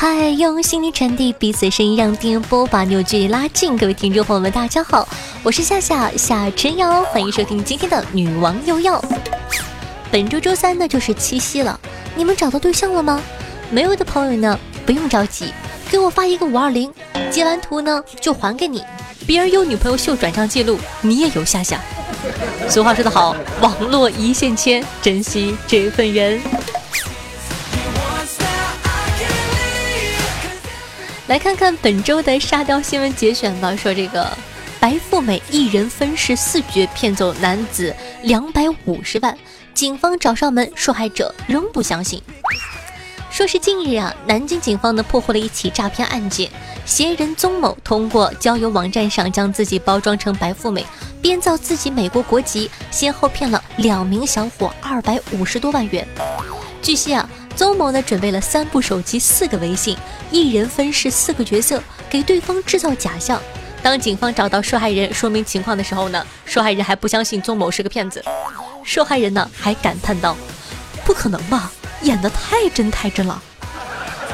嗨，用心灵传递彼此声音，让电波把你我距拉近。各位听众朋友们，大家好，我是夏夏夏晨瑶，欢迎收听今天的女王又要。本周周三呢就是七夕了，你们找到对象了吗？没有的朋友呢不用着急，给我发一个五二零，截完图呢就还给你。别人有女朋友秀转账记录，你也有夏夏。俗话说得好，网络一线牵，珍惜这份缘。来看看本周的沙雕新闻节选吧。说这个白富美一人分饰四角骗走男子两百五十万，警方找上门，受害者仍不相信。说是近日啊，南京警方呢破获了一起诈骗案件，嫌疑人宗某通过交友网站上将自己包装成白富美，编造自己美国国籍，先后骗了两名小伙二百五十多万元。据悉啊。邹某呢准备了三部手机、四个微信，一人分饰四个角色，给对方制造假象。当警方找到受害人说明情况的时候呢，受害人还不相信邹某是个骗子。受害人呢还感叹道：“不可能吧，演得太真太真了。”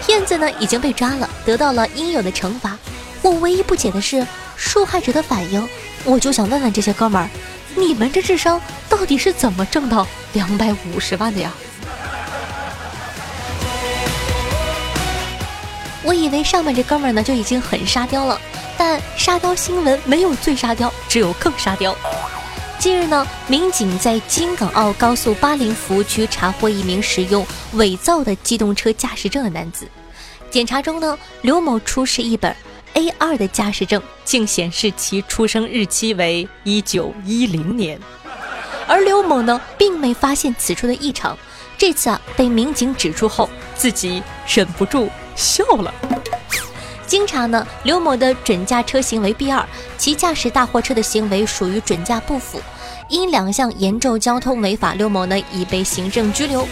骗子呢已经被抓了，得到了应有的惩罚。我唯一不解的是受害者的反应，我就想问问这些哥们儿，你们这智商到底是怎么挣到两百五十万的呀？我以为上面这哥们儿呢就已经很沙雕了，但沙雕新闻没有最沙雕，只有更沙雕。近日呢，民警在京港澳高速巴陵服务区查获一名使用伪造的机动车驾驶证的男子。检查中呢，刘某出示一本 A2 的驾驶证，竟显示其出生日期为一九一零年，而刘某呢并没发现此处的异常。这次啊被民警指出后，自己忍不住。笑了。经查呢，刘某的准驾车型为 B 二，其驾驶大货车的行为属于准驾不符，因两项严重交通违法，刘某呢已被行政拘留。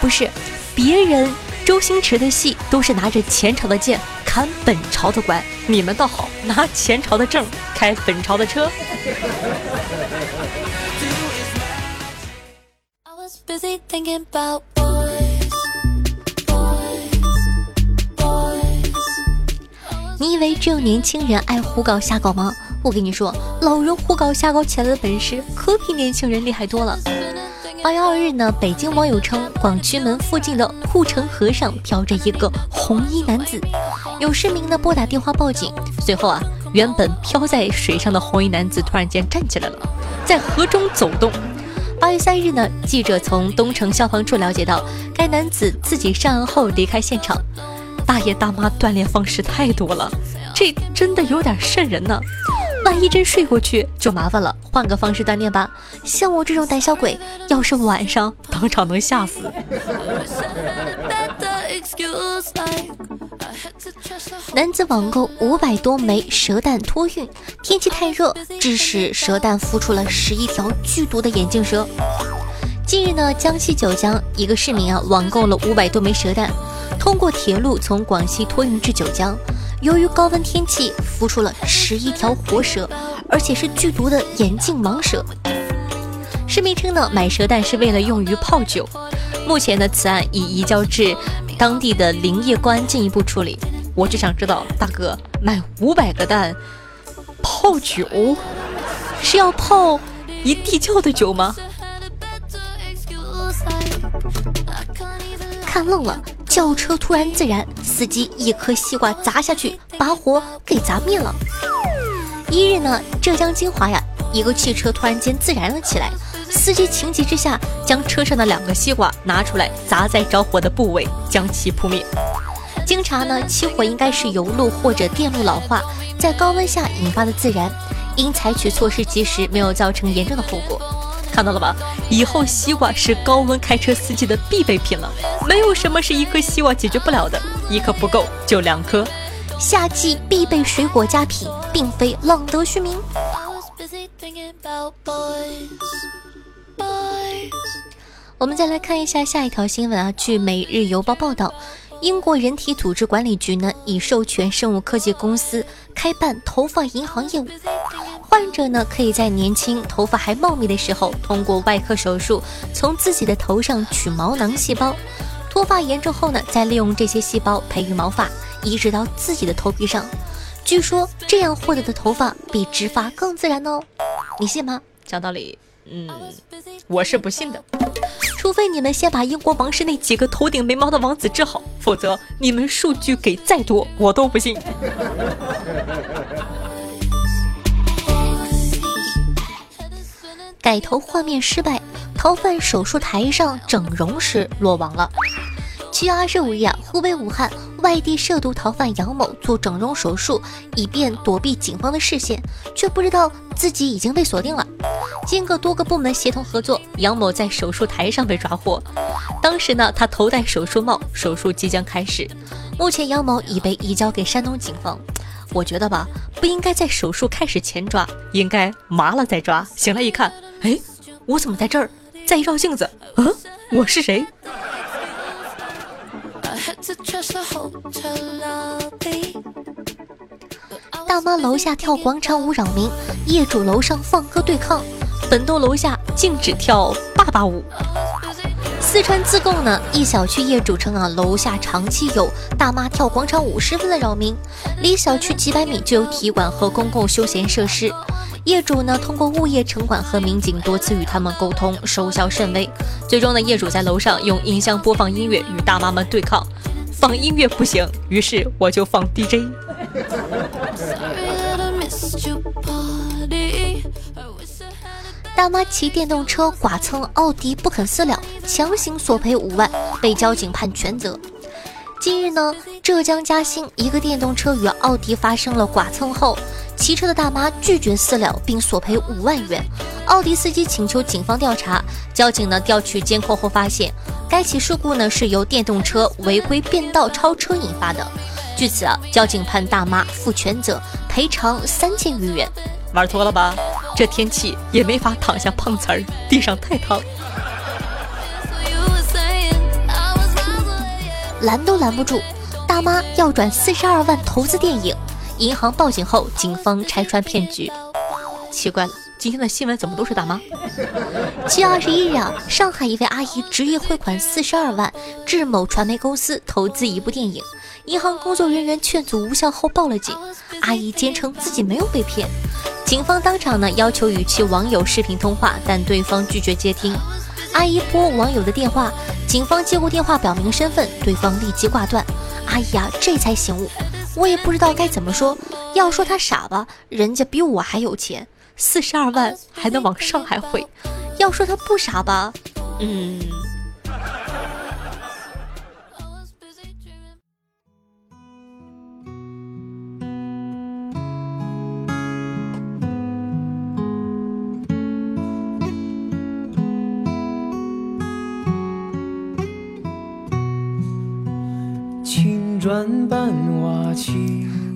不是，别人周星驰的戏都是拿着前朝的剑砍本朝的官，你们倒好，拿前朝的证开本朝的车。你以为只有年轻人爱胡搞瞎搞吗？我跟你说，老人胡搞瞎搞起来的本事可比年轻人厉害多了。八月二日呢，北京网友称广渠门附近的护城河上漂着一个红衣男子，有市民呢拨打电话报警。随后啊，原本漂在水上的红衣男子突然间站起来了，在河中走动。八月三日呢，记者从东城消防处了解到，该男子自己上岸后离开现场。大爷大妈锻炼方式太多了，这真的有点瘆人呢。万一真睡过去就麻烦了，换个方式锻炼吧。像我这种胆小鬼，要是晚上当场能吓死。男子网购五百多枚蛇蛋托运，天气太热，致使蛇蛋孵出了十一条剧毒的眼镜蛇。近日呢，江西九江一个市民啊，网购了五百多枚蛇蛋。通过铁路从广西托运至九江，由于高温天气，孵出了十一条活蛇，而且是剧毒的眼镜蟒蛇。市民称呢，买蛇蛋是为了用于泡酒。目前呢，此案已移交至当地的林业官进一步处理。我就想知道，大哥买五百个蛋泡酒，是要泡一地窖的酒吗？看愣了。轿车突然自燃，司机一颗西瓜砸下去，把火给砸灭了。一日呢，浙江金华呀，一个汽车突然间自燃了起来，司机情急之下将车上的两个西瓜拿出来砸在着火的部位，将其扑灭。经查呢，起火应该是油路或者电路老化，在高温下引发的自燃，因采取措施及时，没有造成严重的后果。看到了吧？以后西瓜是高温开车司机的必备品了，没有什么是一颗西瓜解决不了的，一颗不够就两颗。夏季必备水果佳品，并非浪得虚名。我们再来看一下下一条新闻啊，据《每日邮报》报道。英国人体组织管理局呢，已授权生物科技公司开办头发银行业务。患者呢，可以在年轻、头发还茂密的时候，通过外科手术从自己的头上取毛囊细胞；脱发严重后呢，再利用这些细胞培育毛发，移植到自己的头皮上。据说这样获得的头发比植发更自然哦，你信吗？讲道理，嗯，我是不信的。除非你们先把英国王室那几个头顶没毛的王子治好，否则你们数据给再多，我都不信。改头换面失败，逃犯手术台上整容时落网了。七月二十五日啊，湖北武汉外地涉毒逃犯杨某做整容手术，以便躲避警方的视线，却不知道自己已经被锁定了。经过多个部门协同合作，杨某在手术台上被抓获。当时呢，他头戴手术帽，手术即将开始。目前，杨某已被移交给山东警方。我觉得吧，不应该在手术开始前抓，应该麻了再抓。醒来一看，哎，我怎么在这儿？再一照镜子，嗯，我是谁？大妈楼下跳广场舞扰民，业主楼上放歌对抗。本栋楼下禁止跳爸爸舞。四川自贡呢，一小区业主称啊，楼下长期有大妈跳广场舞，十分的扰民。离小区几百米就有体育馆和公共休闲设施。业主呢，通过物业城管和民警多次与他们沟通，收效甚微。最终呢，业主在楼上用音箱播放音乐与大妈们对抗。放音乐不行，于是我就放 DJ。大妈骑电动车剐蹭奥迪不肯私了，强行索赔五万，被交警判全责。近日呢，浙江嘉兴一个电动车与奥迪发生了剐蹭后，骑车的大妈拒绝私了，并索赔五万元。奥迪司机请求警方调查，交警呢调取监控后发现，该起事故呢是由电动车违规变道超车引发的。据此啊，交警判大妈负全责，赔偿三千余元。玩脱了吧？这天气也没法躺下碰瓷儿，地上太烫，拦都拦不住。大妈要转四十二万投资电影，银行报警后，警方拆穿骗局。奇怪了，今天的新闻怎么都是大妈？七月二十一日啊，上海一位阿姨执意汇款四十二万至某传媒公司投资一部电影，银行工作人员劝阻无效后报了警。阿姨坚称自己没有被骗。警方当场呢要求与其网友视频通话，但对方拒绝接听。阿姨拨网友的电话，警方接过电话表明身份，对方立即挂断。阿姨啊，这才醒悟，我也不知道该怎么说。要说他傻吧，人家比我还有钱，四十二万还能往上海汇；要说他不傻吧，嗯。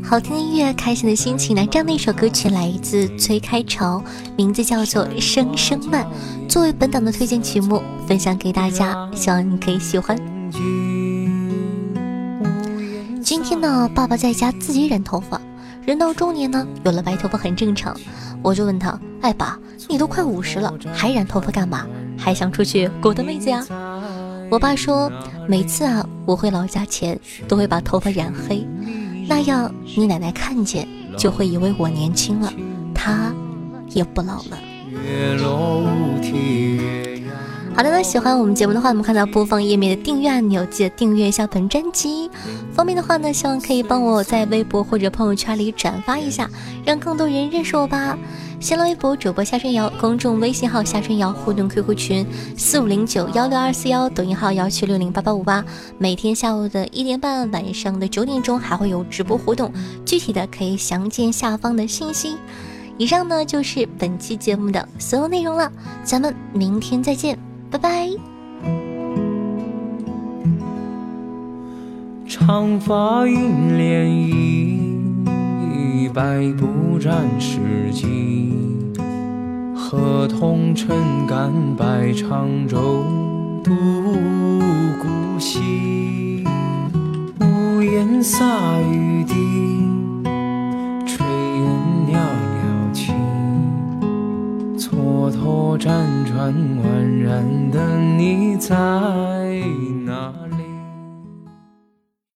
好听的音乐，开心的心情。来，这样的一首歌曲来自崔开潮，名字叫做《声声慢》，作为本档的推荐曲目分享给大家，希望你可以喜欢。今天呢，爸爸在家自己染头发，人到中年呢，有了白头发很正常。我就问他：“哎，爸，你都快五十了，还染头发干嘛？还想出去勾搭妹子呀？”我爸说，每次啊，我回老家前都会把头发染黑，那样你奶奶看见就会以为我年轻了，她也不老了。好的，呢喜欢我们节目的话，我们看到播放页面的订阅按钮，记得订阅一下本专辑。方便的话呢，希望可以帮我在微博或者朋友圈里转发一下，让更多人认识我吧。新浪微博主播夏春瑶，公众微信号夏春瑶，互动 QQ 群四五零九幺六二四幺，抖音号幺七六零八八五八。每天下午的一点半，晚上的九点钟还会有直播活动，具体的可以详见下方的信息。以上呢就是本期节目的所有内容了，咱们明天再见，拜拜。长发映涟漪，百步斩世机。河童撑杆摆长舟，渡古稀。屋檐洒雨滴，炊烟袅袅起。蹉跎辗转，宛然的你在？